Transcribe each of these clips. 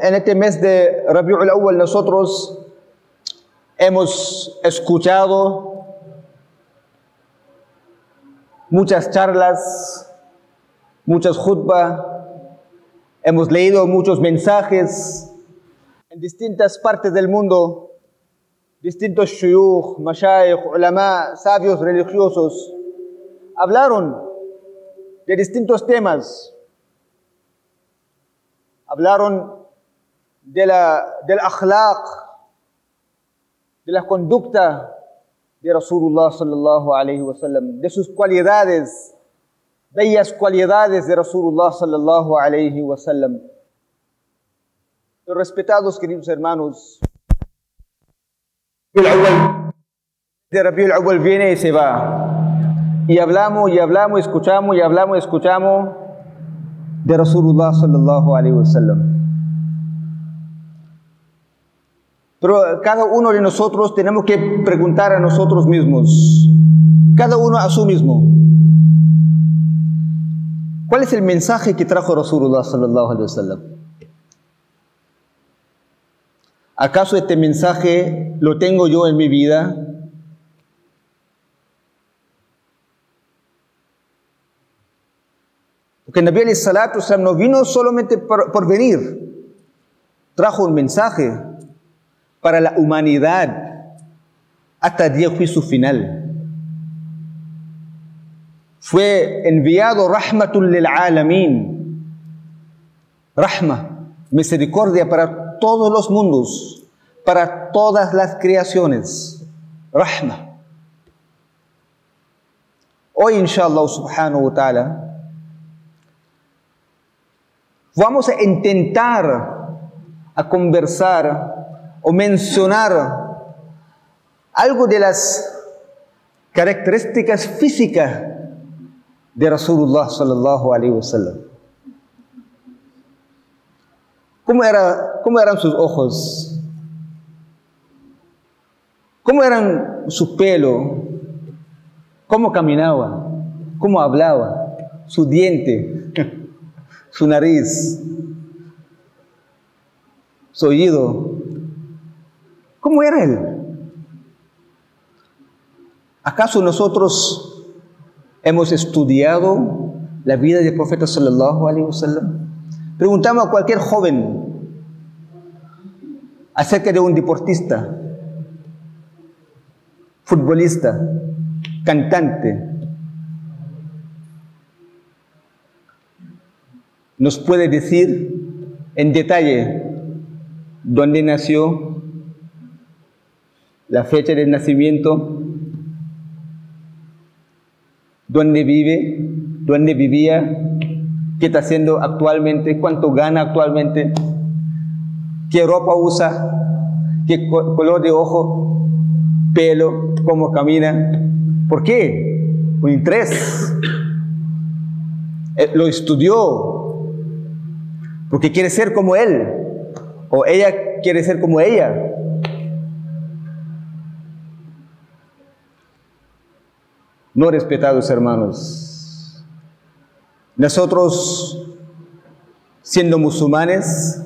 En este mes de Rabiul Awwal nosotros hemos escuchado muchas charlas, muchas khutbas, hemos leído muchos mensajes en distintas partes del mundo, distintos shuyukh, mashayikh, ulama, sabios religiosos, hablaron de distintos temas. Hablaron de la, del akhlaq, de la conducta de Rasulullah sallallahu alayhi wa sallam, de sus cualidades, bellas cualidades de Rasulullah sallallahu alayhi wa sallam. Pero respetados queridos hermanos, de Rabiul Awwal viene y se va. Y hablamos y hablamos, escuchamos y hablamos, escuchamos de Rasulullah sallallahu alayhi wa sallam. Pero cada uno de nosotros tenemos que preguntar a nosotros mismos, cada uno a su mismo, ¿cuál es el mensaje que trajo Rasulullah sallallahu alayhi wa sallam? ¿Acaso este mensaje lo tengo yo en mi vida? Porque Nabi alayhi salatu no vino solamente por, venir, trajo un mensaje para la humanidad hasta el día juicio final. Fue enviado rahmatul lil alamin, rahma, misericordia para todos los mundos, para todas las creaciones, rahma. Hoy, inshallah subhanahu wa ta'ala, vamos a intentar a conversar o mencionar algo de las características físicas de Rasulullah sallallahu alaihi wasallam. ¿Cómo, era, ¿Cómo eran sus ojos? ¿Cómo eran su pelo? ¿Cómo caminaba? ¿Cómo hablaba? Su diente, su nariz, su oído. ¿Cómo era él? ¿Acaso nosotros hemos estudiado la vida del profeta sallallahu alaihi wasallam? Preguntamos a cualquier joven acerca de un deportista, futbolista, cantante. Nos puede decir en detalle dónde nació, la fecha de nacimiento, dónde vive, dónde vivía, qué está haciendo actualmente, cuánto gana actualmente, qué ropa usa, qué co- color de ojo, pelo, cómo camina. ¿Por qué? Un interés. Eh, Lo estudió porque quiere ser como él o ella quiere ser como ella. No respetados hermanos. Nosotros, siendo musulmanes,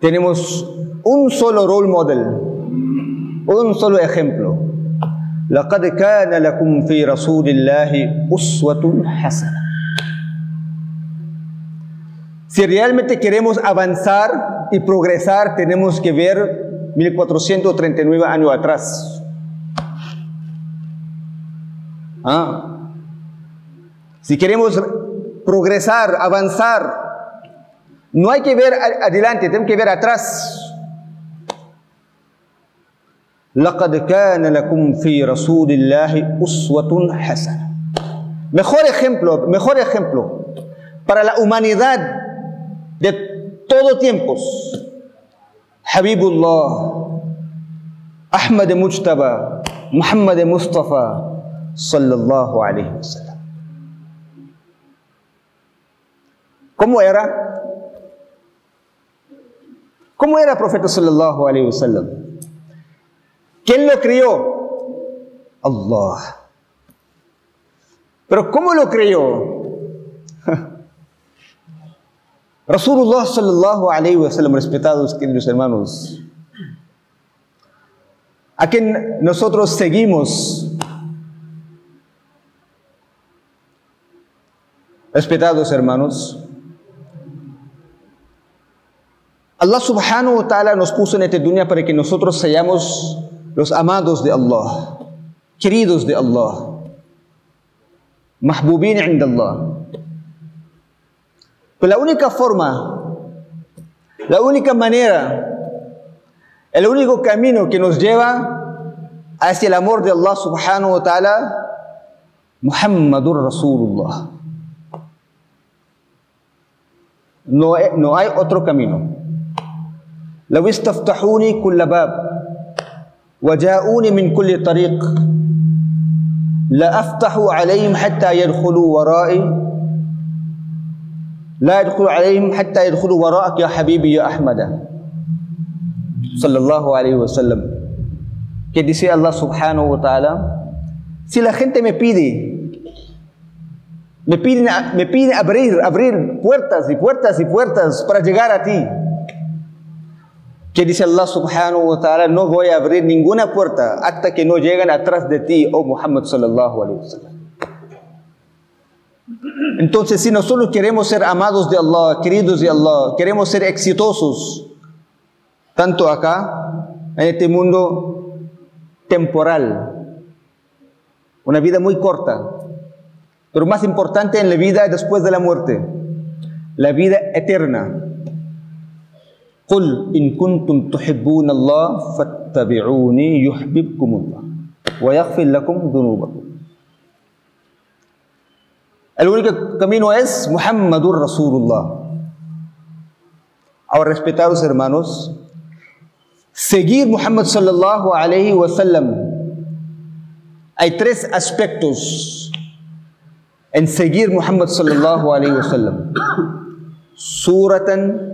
tenemos un solo role model, un solo ejemplo. لقد كان لكم في رسول الله أسوة حسنة. Si realmente queremos avanzar y progresar, tenemos que ver 1439 años atrás. Ah. Si queremos progresar, avanzar, no hay que ver a- adelante, tenemos que ver atrás. لقد كان لكم في رسول الله أسوة حسنة. Mejor ejemplo, mejor ejemplo para la humanidad de todo tiempos. Habibullah, Ahmad Mujtaba, Muhammad Mustafa, sallallahu alayhi wa sallam. ¿Cómo era? ¿Cómo era el profeta sallallahu alayhi wa sallam? ¿Quién lo crió? Allah. Pero ¿cómo lo creyó? Rasulullah sallallahu alayhi wa sallam, respetados queridos hermanos, a quien nosotros seguimos, respetados hermanos, Allah subhanahu wa ta'ala nos puso en esta dunya para que nosotros seamos los amados de Allah, queridos de Allah, mahbubin inda Allah. Pero la única forma, la única manera, el único camino que nos lleva hacia el amor de Allah subhanahu wa ta'ala, Muhammadur Rasulullah. No, no hay otro camino. لو استفتحوني كل باب وجاءوني من كل طريق لأفتحوا عليهم حتى يدخلوا ورائي لا يدخلوا عليهم حتى يدخلوا وراءك يا حبيبي يا أحمد صلى الله عليه وسلم que dice Allah subhanahu wa ta'ala si la gente me pide me piden, me pide abrir, abrir puertas y puertas y puertas para llegar a ti que dice Allah subhanahu wa ta'ala, no voy a abrir ninguna puerta hasta que no lleguen atrás de ti, oh Muhammad sallallahu alaihi wasallam. Entonces, si nosotros queremos ser amados de Allah, queridos de Allah, queremos ser exitosos, tanto acá, en este mundo temporal, una vida muy corta, pero más importante en la vida después de la muerte, la vida eterna, قل إن كنتم تحبون الله فاتبعوني يحببكم الله ويغفر لكم ذنوبكم El único camino es Muhammadur Rasulullah. Ahora, respetados hermanos, seguir Muhammad sallallahu alayhi wa sallam. Hay tres aspectos en seguir Muhammad sallallahu alayhi wa sallam. Suratan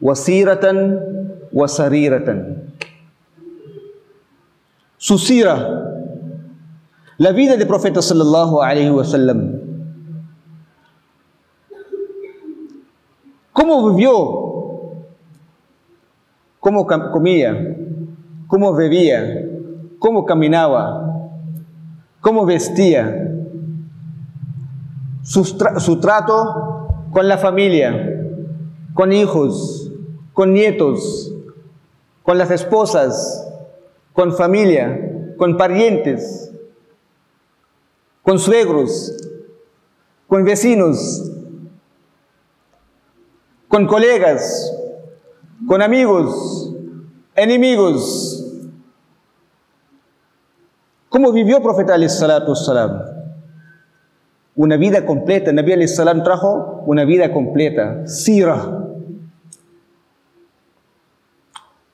wasiratan wasariratan. Su sira, la vida del profeta sallallahu alaihi wasallam. ¿Cómo vivió? ¿Cómo comía? ¿Cómo bebía? ¿Cómo caminaba? ¿Cómo vestía? Su, su trato con la familia, con hijos, con nietos, con las esposas, con familia, con parientes, con suegros, con vecinos, con colegas, con amigos, enemigos. ¿Cómo vivió el profeta salam? Una vida completa. Nabi salam trajo una vida completa. Sira.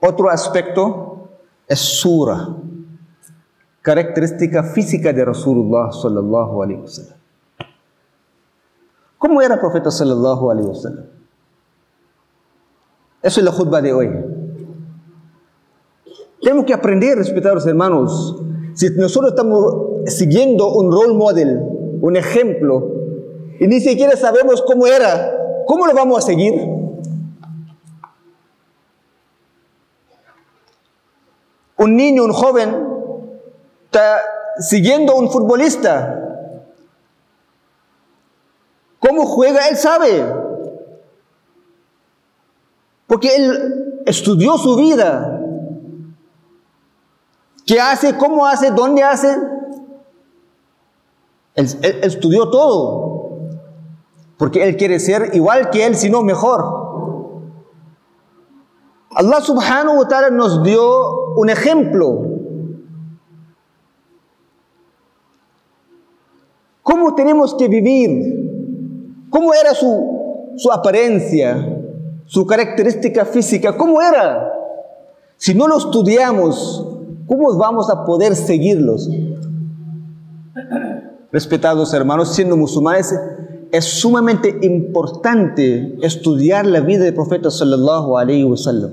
Otro aspecto es sura, característica física de Rasulullah sallallahu alaihi wasallam. ¿Cómo era el profeta sallallahu? Eso es la khutbah de hoy. Tenemos que aprender, respetados hermanos, si nosotros estamos siguiendo un role model, un ejemplo, y ni siquiera sabemos cómo era, ¿cómo lo vamos a seguir? un niño, un joven, está siguiendo a un futbolista. ¿Cómo juega? Él sabe. Porque él estudió su vida. ¿Qué hace? ¿Cómo hace? ¿Dónde hace? Él, estudió todo. Porque él quiere ser igual que él, sino mejor. Allah subhanahu wa ta'ala nos dio un ejemplo. ¿Cómo tenemos que vivir? ¿Cómo era su, su apariencia? ¿Su característica física? ¿Cómo era? Si no lo estudiamos, ¿cómo vamos a poder seguirlos? Respetados hermanos, siendo musulmanes, es sumamente importante estudiar la vida del profeta sallallahu alaihi wasallam.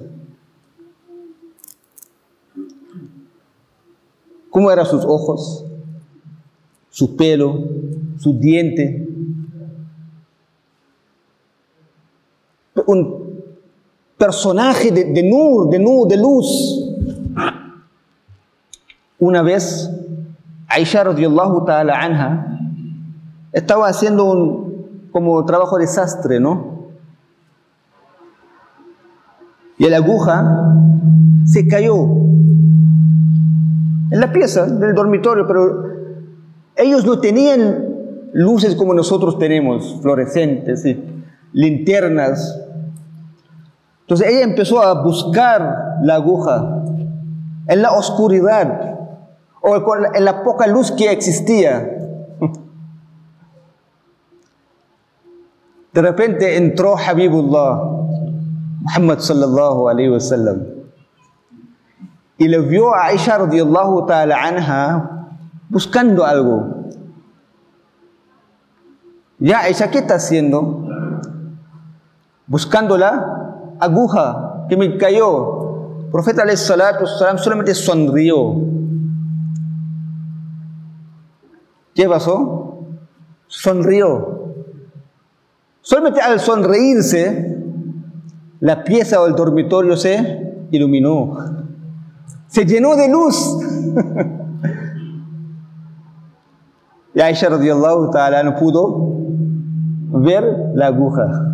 ¿Cómo eran sus ojos? Su pelo, su diente, un personaje de, de nur, de nur, de luz. Una vez, Aisha ta'ala anha estaba haciendo un como trabajo de sastre, ¿no? Y la aguja se cayó en la pieza del dormitorio, pero ellos no tenían luces como nosotros tenemos, fluorescentes y linternas. Entonces ella empezó a buscar la aguja en la oscuridad o en la poca luz que existía. De repente entró Habibullah, Muhammad sallallahu alayhi wa sallam, y le vio a Aisha radiallahu ta'ala anha buscando algo. Ya, Aisha, ¿qué está haciendo? Buscando la aguja que me cayó. El profeta salam solamente sonrió. ¿Qué pasó? Sonrió. Solamente al sonreírse, la pieza o el dormitorio se iluminó. Se llenó de luz. y Aisha radiallahu ta'ala no pudo ver la aguja.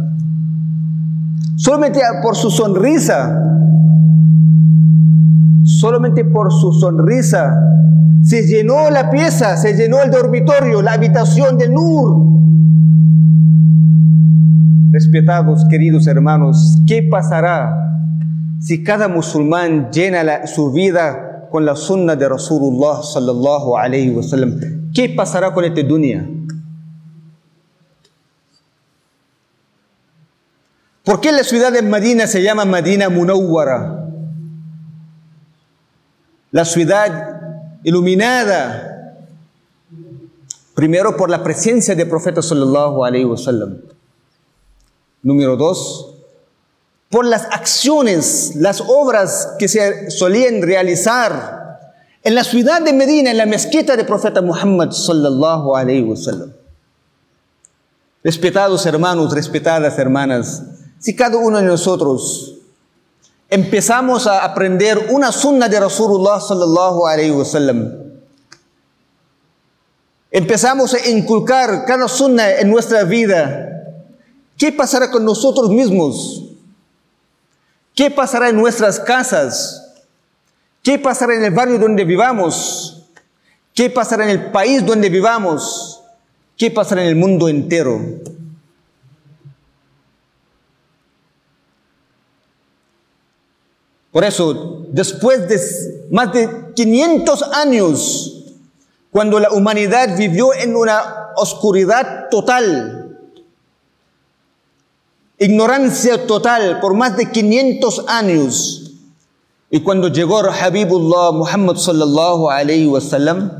Solamente por su sonrisa, solamente por su sonrisa, se llenó la pieza, se llenó el dormitorio, la habitación de Nur. Respetados, queridos hermanos, ¿qué pasará si cada musulmán llena su vida con la sunna de Rasulullah sallallahu alayhi wa sallam? ¿Qué pasará con esta dunya? ¿Por qué la ciudad de Medina se llama Medina Munawwara? La ciudad iluminada. Primero por la presencia del profeta sallallahu alaihi wasallam. Número dos, por las acciones, las obras que se solían realizar en la ciudad de Medina, en la mezquita del profeta Muhammad sallallahu alaihi wasallam. Respetados hermanos, respetadas hermanas, si cada uno de nosotros empezamos a aprender una sunna de Rasulullah sallallahu alaihi wasallam, empezamos a inculcar cada sunna en nuestra vida, ¿qué pasará con nosotros mismos? ¿Qué pasará en nuestras casas? ¿Qué pasará en el barrio donde vivamos? ¿Qué pasará en el país donde vivamos? ¿Qué pasará en el mundo entero? Por eso, después de más de 500 años, cuando la humanidad vivió en una oscuridad total, ignorancia total por más de 500 años, y cuando llegó Habibullah Muhammad sallallahu alayhi wa sallam,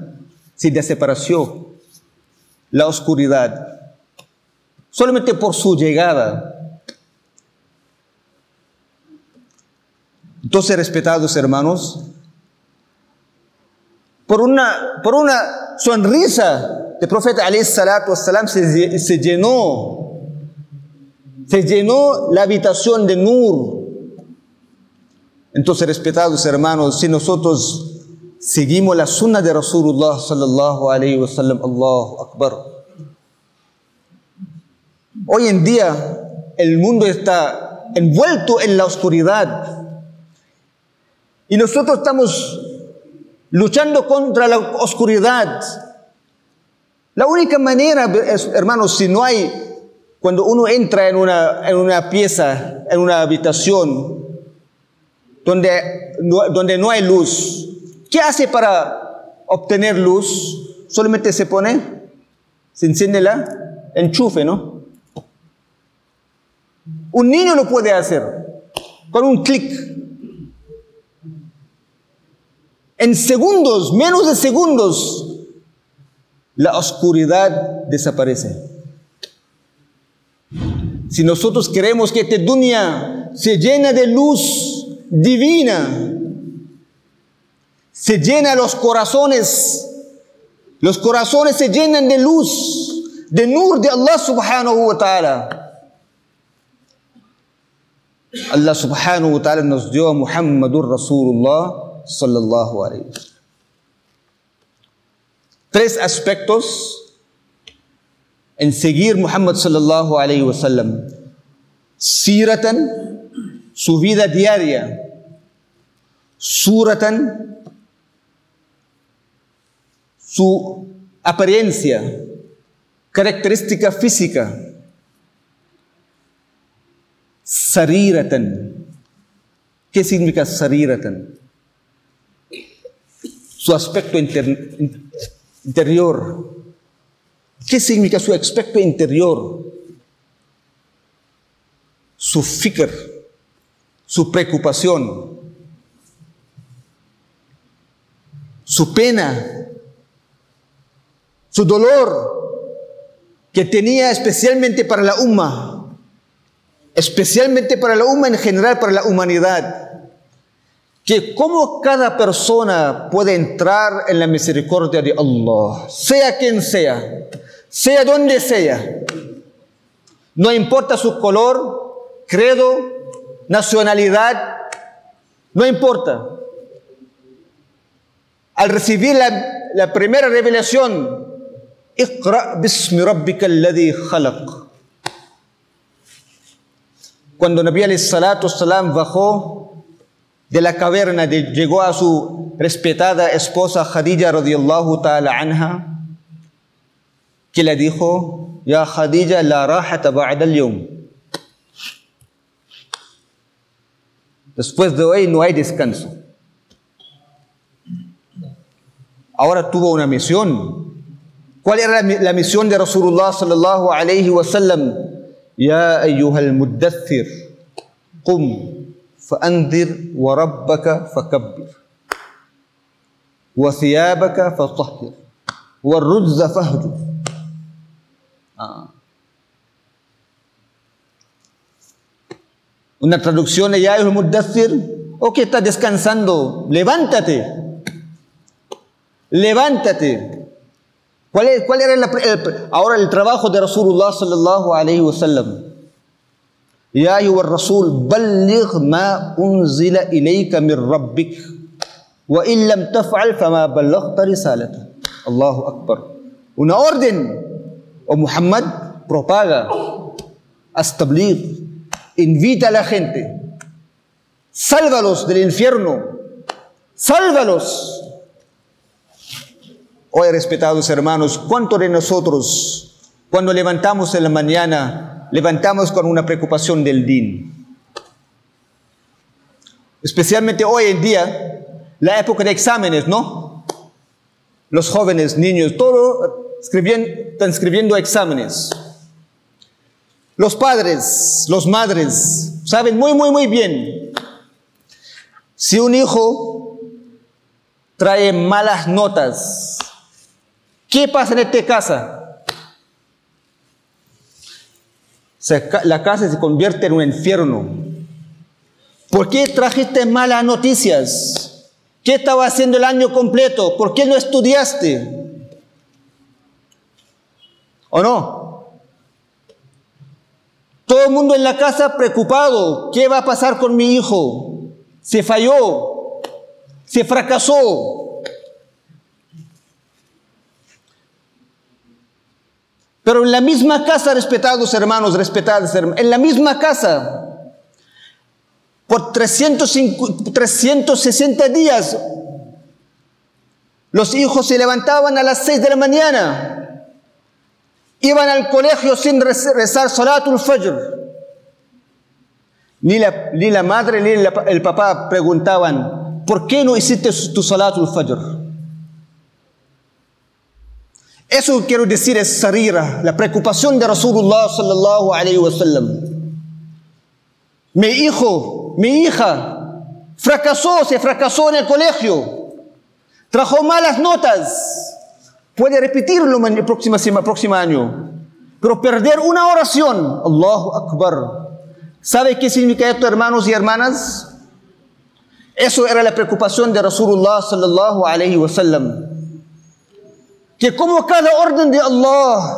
se desapareció la oscuridad, solamente por su llegada. Entonces, respetados hermanos, por una, por una sonrisa del profeta wassalam se, se llenó, se llenó la habitación de Nur. Entonces, respetados hermanos, si nosotros seguimos la sunna de Rasulullah sallallahu alayhi wa sallam, Allahu Akbar. Hoy en día el mundo está envuelto en la oscuridad. Y nosotros estamos luchando contra la oscuridad. La única manera, hermanos, si no hay, cuando uno entra en una, en una pieza, en una habitación, donde, donde no hay luz, ¿qué hace para obtener luz? Solamente se pone, se enciende la enchufe, ¿no? Un niño lo puede hacer con un clic. En segundos, menos de segundos, la oscuridad desaparece. Si nosotros queremos que esta dunya se llena de luz divina, se llena los corazones, los corazones se llenan de luz, de nur de Allah subhanahu wa ta'ala. Allah subhanahu wa ta'ala nos dio a Muhammadur Rasulullah sallallahu alayhi wa sallam. Tres aspectos en seguir Muhammad sallallahu alayhi wa sallam. Siratan, su vida diaria. Suratan, su apariencia, característica física. Sariratan. ¿Qué significa sariratan? Su aspecto inter- interior. ¿Qué significa su aspecto interior? Su fikr, su preocupación, su pena, su dolor que tenía especialmente para la umma, especialmente para la umma en general, para la humanidad que cómo cada persona puede entrar en la misericordia de Allah, sea quien sea, sea donde sea, no importa su color, credo, nacionalidad, no importa. Al recibir la, primera revelación, Cuando Nabi al salatu salam bajó de la caverna, de- llegó a su respetada esposa Khadija radiyallahu ta'ala anha, que le dijo, Ya Khadija, la rahata ba'da al-yawm. Después de hoy no hay descanso. Ahora tuvo una misión. ¿Cuál era la misión de Rasulullah sallallahu alayhi wa sallam? Ya ayyuhal muddathir, qum fakabbir. Wa thiyabaka fatahhir. Wa rujza fahjur. Ah. Una traducción de Ya ayyuhal muddathir, o que está descansando, levántate. Levántate. ¿Cuál, es- cuál era la- el- ahora el trabajo de Rasulullah sallallahu alayhi wa sallam? Ya ayuha Rasul, balligh ma unzila ilayka min rabbik. Wa in taf'al fama ballaghta risalata. Allahu Akbar. Una orden. O Muhammad, propaga. Haz tabligh. Invita a la gente. Sálvalos del infierno. Sálvalos. Hoy, respetados hermanos, ¿cuántos de nosotros, cuando levantamos en la mañana, levantamos con una preocupación del din? Especialmente hoy en día, la época de exámenes, ¿no? Los jóvenes, niños, todo están escribiendo exámenes. Los padres, los madres, saben muy, muy, muy bien. Si un hijo trae malas notas, ¿Qué pasa en esta casa? La casa se convierte en un infierno. ¿Por qué trajiste malas noticias? ¿Qué estaba haciendo el año completo? ¿Por qué no estudiaste? ¿O no? Todo el mundo en la casa preocupado. ¿Qué va a pasar con mi hijo? Se falló. Se fracasó. Pero en la misma casa, respetados hermanos, respetadas hermanas, en la misma casa, por 305 360 días, los hijos se levantaban a las 6 de la mañana, iban al colegio sin rez- rezar Salatul Fajr. Ni la, ni la madre ni el papá preguntaban, ¿por qué no hiciste tu Salatul Fajr? Eso quiero decir es sarira, la preocupación de Rasulullah sallallahu alayhi wa sallam. Mi hijo, mi hija, fracasó, se fracasó en el colegio, trajo malas notas. Puede repetirlo en el próximo, próximo año, pero perder una oración, Allahu Akbar. ¿Sabe qué significa esto, hermanos y hermanas? Eso era la preocupación de Rasulullah sallallahu alayhi wa sallam que como cada orden de Allah,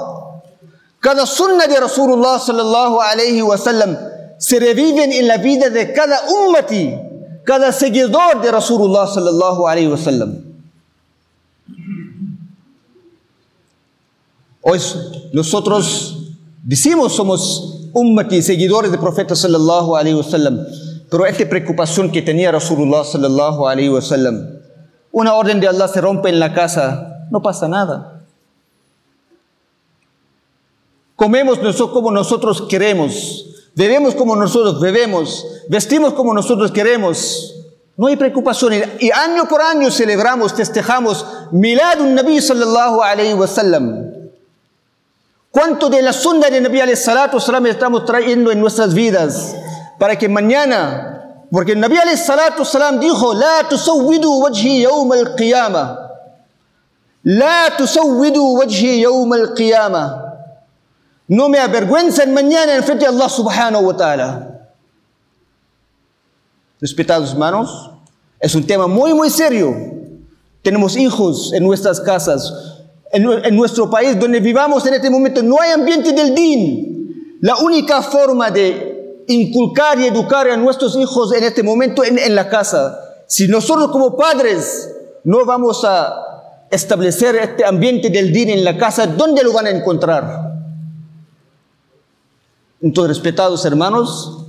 cada sunna de Rasulullah sallallahu alayhi wa sallam se reviven en la vida de cada ummati, cada seguidor de Rasulullah sallallahu alayhi wa sallam. Hoy nosotros decimos somos ummati, seguidores del profeta sallallahu alayhi wa sallam, pero esta preocupación que tenía Rasulullah sallallahu alayhi wa sallam, una orden de Allah se rompe en la casa, no pasa nada. Comemos como nosotros queremos, bebemos como nosotros bebemos, vestimos como nosotros queremos. No hay preocupación. Y año por año celebramos, festejamos Milad un Nabi sallallahu alayhi wa sallam. ¿Cuánto de la sunna de Nabi alayhi salatu salam estamos trayendo en nuestras vidas? Para que mañana, porque el Nabi alayhi salatu salam dijo, La tusawwidu wajhi yawm al-qiyamah. La tusawwidu wajhi yawm al-qiyamah. No me avergüencen mañana en frente de Allah subhanahu wa ta'ala. Respetados hermanos, es un tema muy, muy serio. Tenemos hijos en nuestras casas, en, en, nuestro país donde vivamos en este momento, no hay ambiente del din. La única forma de inculcar y educar a nuestros hijos en este momento en, en la casa. Si nosotros como padres no vamos a establecer este ambiente del din en la casa, ¿dónde lo van a encontrar? Entonces, respetados hermanos,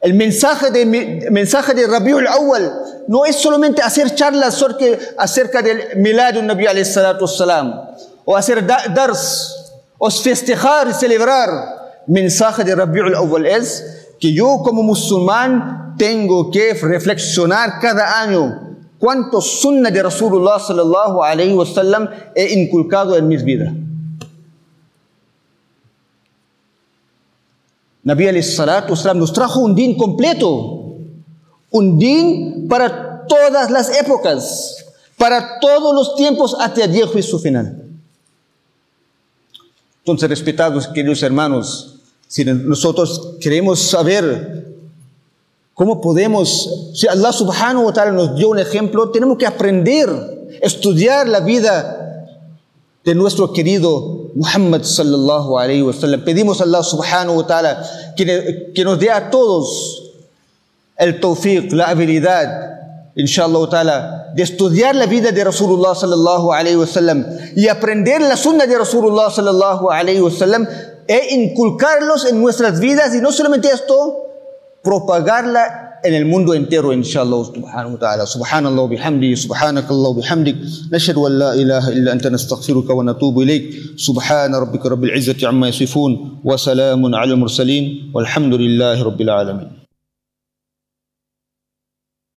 el mensaje de, mensaje de Rabiul Awal no es solamente hacer charlas acerca del milad de Nabi salam, o hacer dars, o festejar y celebrar. Mensaje de Rabiul Awal es que yo como musulmán tengo que reflexionar cada año cuántos sunnah de Rasulullah sallallahu alayhi wa sallam he inculcado en mis vidas. Nabi alayhi salatu wasalam nos trajo un din completo, un din para todas las épocas, para todos los tiempos hasta el día de juicio final. Entonces, respetados queridos hermanos, si nosotros queremos saber cómo podemos, si Allah subhanahu wa ta'ala nos dio un ejemplo, tenemos que aprender, estudiar la vida de nuestro querido Muhammad sallallahu alayhi wa sallam. Pedimos a Allah subhanahu wa ta'ala que, que, nos dé a todos el tawfiq, la habilidad, inshallah ta'ala, de estudiar la vida de Rasulullah sallallahu alayhi wa sallam y aprender la sunna de Rasulullah sallallahu alayhi wa sallam e inculcarlos en nuestras vidas. Y no solamente esto, propagarla en el mundo entero, inshallah, subhanahu wa ta'ala. Subhanallah bihamdi, subhanakallah bihamdik. نشهد أن لا إله إلا أنت نستغفرك ونتوب إليك. سبحان ربك رب العزة عما يصفون وسلام على المرسلين والحمد لله رب العالمين.